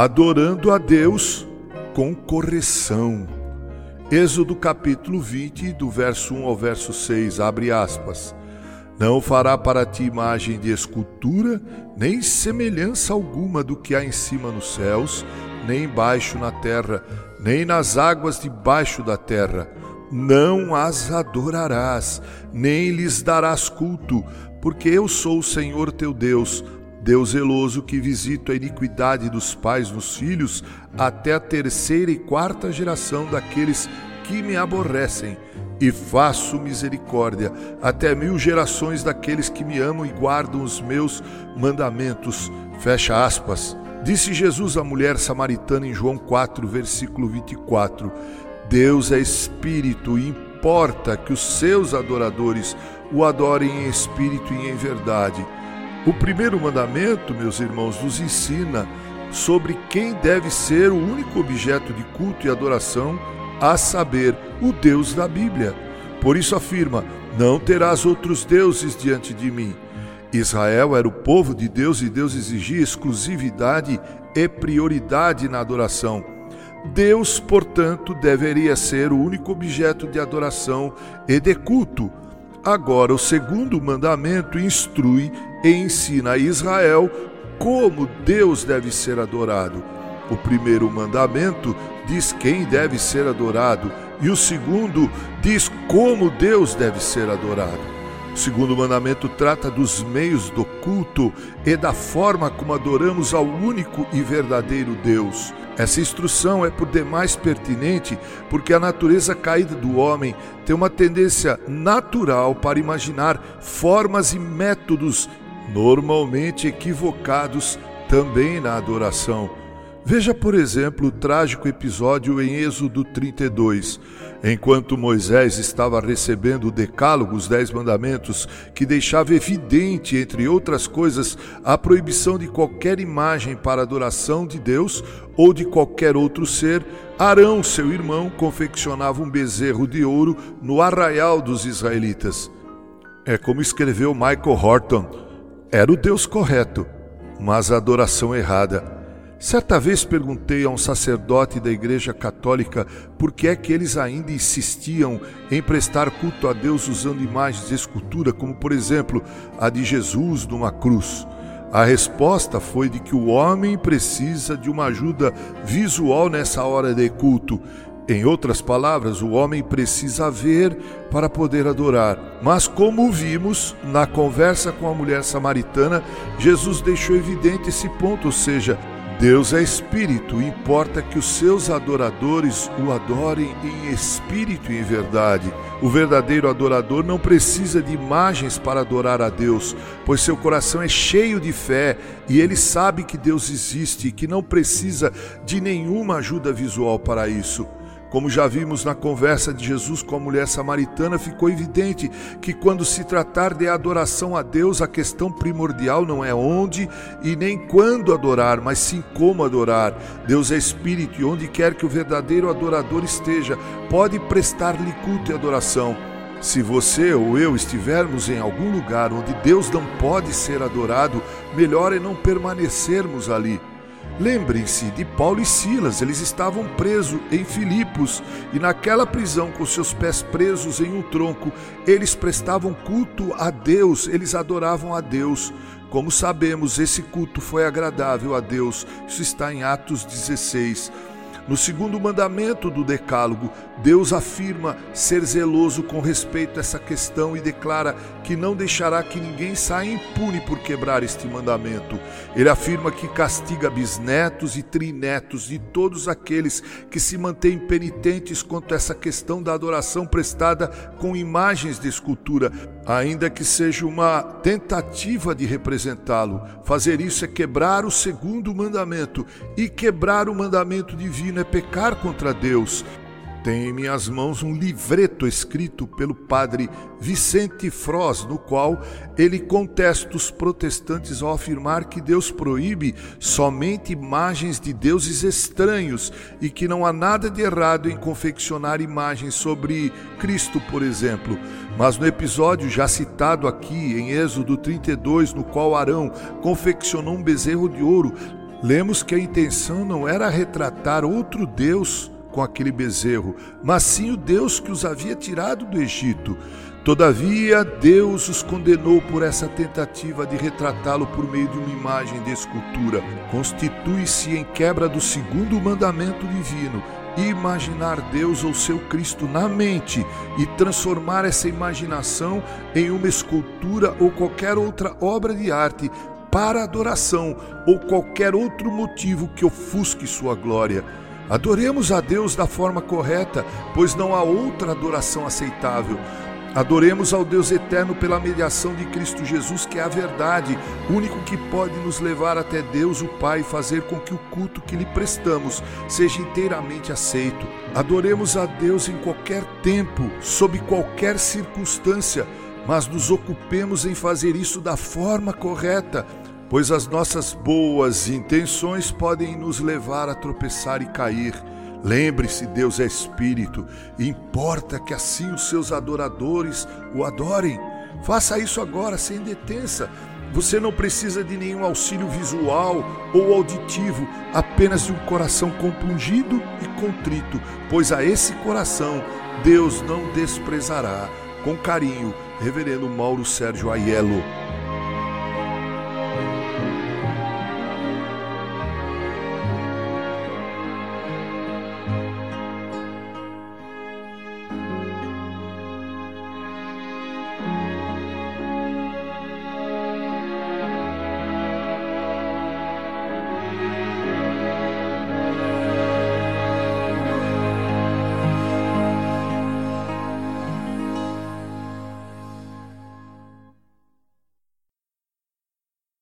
adorando a Deus com correção. Êxodo capítulo 20, do verso 1 ao verso 6, abre aspas. Não fará para ti imagem de escultura, nem semelhança alguma do que há em cima nos céus, nem embaixo na terra, nem nas águas debaixo da terra. Não as adorarás, nem lhes darás culto, porque eu sou o Senhor teu Deus, Deus zeloso que visito a iniquidade dos pais nos filhos, até a terceira e quarta geração daqueles que me aborrecem e faço misericórdia até mil gerações daqueles que me amam e guardam os meus mandamentos. Fecha aspas. Disse Jesus à mulher samaritana em João 4, versículo 24: Deus é espírito e importa que os seus adoradores o adorem em espírito e em verdade. O primeiro mandamento, meus irmãos, nos ensina sobre quem deve ser o único objeto de culto e adoração a saber, o Deus da Bíblia. Por isso afirma: Não terás outros deuses diante de mim. Israel era o povo de Deus e Deus exigia exclusividade e prioridade na adoração. Deus, portanto, deveria ser o único objeto de adoração e de culto. Agora, o segundo mandamento instrui e ensina a Israel como Deus deve ser adorado. O primeiro mandamento diz quem deve ser adorado, e o segundo diz como Deus deve ser adorado. O segundo mandamento trata dos meios do culto e da forma como adoramos ao único e verdadeiro Deus. Essa instrução é por demais pertinente porque a natureza caída do homem tem uma tendência natural para imaginar formas e métodos normalmente equivocados também na adoração. Veja, por exemplo, o trágico episódio em Êxodo 32. Enquanto Moisés estava recebendo o Decálogo, os Dez Mandamentos, que deixava evidente, entre outras coisas, a proibição de qualquer imagem para adoração de Deus ou de qualquer outro ser, Arão, seu irmão, confeccionava um bezerro de ouro no arraial dos israelitas. É como escreveu Michael Horton: era o Deus correto, mas a adoração errada. Certa vez perguntei a um sacerdote da Igreja Católica por que é que eles ainda insistiam em prestar culto a Deus usando imagens de escultura, como por exemplo a de Jesus numa cruz. A resposta foi de que o homem precisa de uma ajuda visual nessa hora de culto. Em outras palavras, o homem precisa ver para poder adorar. Mas, como vimos na conversa com a mulher samaritana, Jesus deixou evidente esse ponto, ou seja, Deus é espírito, importa que os seus adoradores o adorem em espírito e em verdade. O verdadeiro adorador não precisa de imagens para adorar a Deus, pois seu coração é cheio de fé e ele sabe que Deus existe e que não precisa de nenhuma ajuda visual para isso. Como já vimos na conversa de Jesus com a mulher samaritana, ficou evidente que quando se tratar de adoração a Deus, a questão primordial não é onde e nem quando adorar, mas sim como adorar. Deus é espírito e onde quer que o verdadeiro adorador esteja, pode prestar-lhe culto e adoração. Se você ou eu estivermos em algum lugar onde Deus não pode ser adorado, melhor é não permanecermos ali. Lembrem-se de Paulo e Silas, eles estavam presos em Filipos e naquela prisão, com seus pés presos em um tronco, eles prestavam culto a Deus, eles adoravam a Deus. Como sabemos, esse culto foi agradável a Deus. Isso está em Atos 16. No segundo mandamento do Decálogo, Deus afirma ser zeloso com respeito a essa questão e declara que não deixará que ninguém saia impune por quebrar este mandamento. Ele afirma que castiga bisnetos e trinetos de todos aqueles que se mantêm penitentes quanto a essa questão da adoração prestada com imagens de escultura, ainda que seja uma tentativa de representá-lo. Fazer isso é quebrar o segundo mandamento, e quebrar o mandamento divino é pecar contra Deus. Tenho em minhas mãos um livreto escrito pelo padre Vicente Froz, no qual ele contesta os protestantes ao afirmar que Deus proíbe somente imagens de deuses estranhos e que não há nada de errado em confeccionar imagens sobre Cristo, por exemplo. Mas no episódio já citado aqui, em Êxodo 32, no qual Arão confeccionou um bezerro de ouro, lemos que a intenção não era retratar outro Deus com aquele bezerro, mas sim o Deus que os havia tirado do Egito. Todavia, Deus os condenou por essa tentativa de retratá-lo por meio de uma imagem de escultura. Constitui-se em quebra do segundo mandamento divino imaginar Deus ou seu Cristo na mente e transformar essa imaginação em uma escultura ou qualquer outra obra de arte para adoração ou qualquer outro motivo que ofusque sua glória. Adoremos a Deus da forma correta, pois não há outra adoração aceitável. Adoremos ao Deus eterno pela mediação de Cristo Jesus, que é a verdade, único que pode nos levar até Deus, o Pai, e fazer com que o culto que lhe prestamos seja inteiramente aceito. Adoremos a Deus em qualquer tempo, sob qualquer circunstância, mas nos ocupemos em fazer isso da forma correta, pois as nossas boas intenções podem nos levar a tropeçar e cair. Lembre-se, Deus é Espírito, e importa que assim os seus adoradores o adorem. Faça isso agora, sem detença. Você não precisa de nenhum auxílio visual ou auditivo, apenas de um coração compungido e contrito, pois a esse coração Deus não desprezará. Com carinho, Reverendo Mauro Sérgio Aiello.